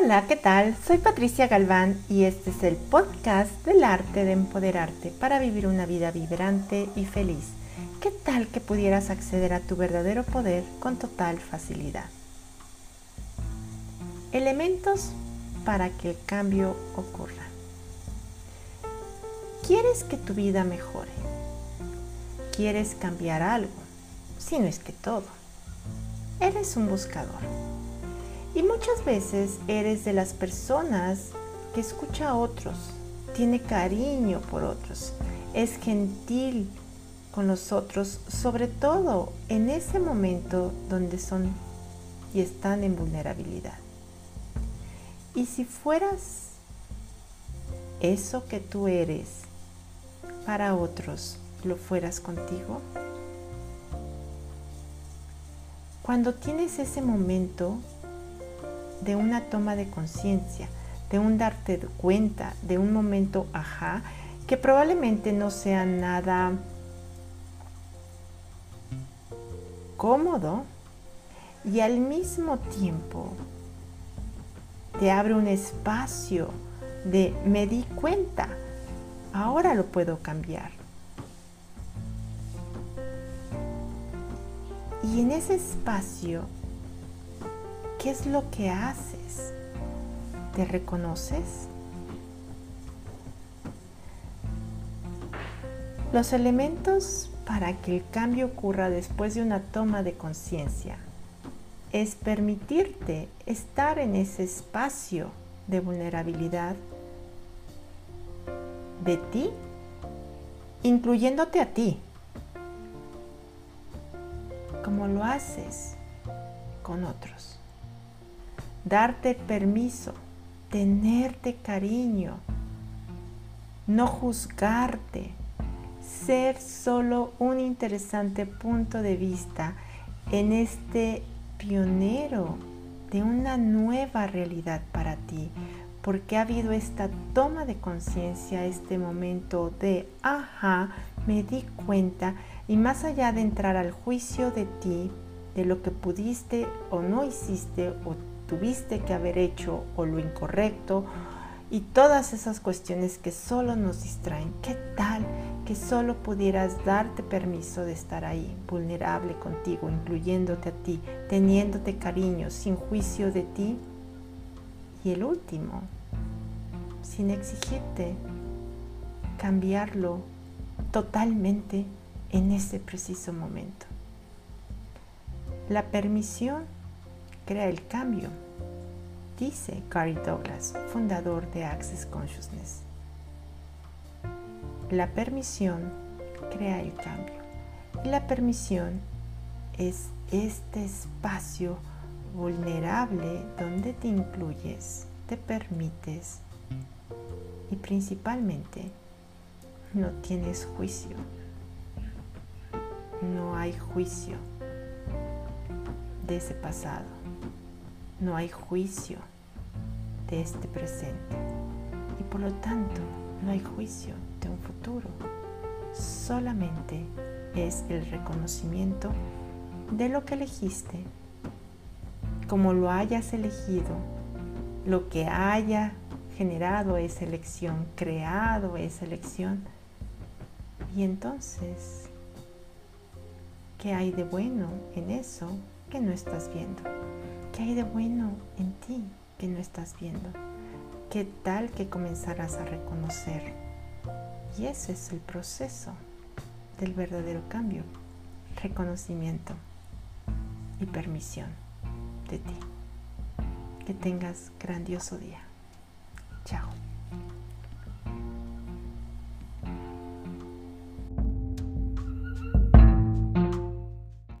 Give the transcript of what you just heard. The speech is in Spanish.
Hola, ¿qué tal? Soy Patricia Galván y este es el podcast del arte de empoderarte para vivir una vida vibrante y feliz. ¿Qué tal que pudieras acceder a tu verdadero poder con total facilidad? Elementos para que el cambio ocurra. ¿Quieres que tu vida mejore? ¿Quieres cambiar algo? Si no es que todo. Eres un buscador y muchas veces eres de las personas que escucha a otros, tiene cariño por otros, es gentil con los otros, sobre todo en ese momento donde son y están en vulnerabilidad. Y si fueras eso que tú eres para otros, lo fueras contigo. Cuando tienes ese momento, de una toma de conciencia, de un darte cuenta, de un momento ajá, que probablemente no sea nada cómodo y al mismo tiempo te abre un espacio de me di cuenta, ahora lo puedo cambiar. Y en ese espacio ¿Qué es lo que haces? ¿Te reconoces? Los elementos para que el cambio ocurra después de una toma de conciencia es permitirte estar en ese espacio de vulnerabilidad de ti, incluyéndote a ti, como lo haces con otros darte permiso, tenerte cariño, no juzgarte, ser solo un interesante punto de vista en este pionero de una nueva realidad para ti, porque ha habido esta toma de conciencia, este momento de, ajá, me di cuenta, y más allá de entrar al juicio de ti, de lo que pudiste o no hiciste o tuviste que haber hecho o lo incorrecto y todas esas cuestiones que solo nos distraen. ¿Qué tal que solo pudieras darte permiso de estar ahí, vulnerable contigo, incluyéndote a ti, teniéndote cariño, sin juicio de ti? Y el último, sin exigirte cambiarlo totalmente en ese preciso momento. La permisión crea el cambio, dice Gary Douglas, fundador de Access Consciousness. La permisión crea el cambio. Y la permisión es este espacio vulnerable donde te incluyes, te permites y principalmente no tienes juicio. No hay juicio de ese pasado no hay juicio de este presente y por lo tanto no hay juicio de un futuro. Solamente es el reconocimiento de lo que elegiste, como lo hayas elegido, lo que haya generado esa elección, creado esa elección. Y entonces, ¿qué hay de bueno en eso que no estás viendo? ¿Qué hay de bueno en ti que no estás viendo? ¿Qué tal que comenzarás a reconocer? Y ese es el proceso del verdadero cambio. Reconocimiento y permisión de ti. Que tengas grandioso día.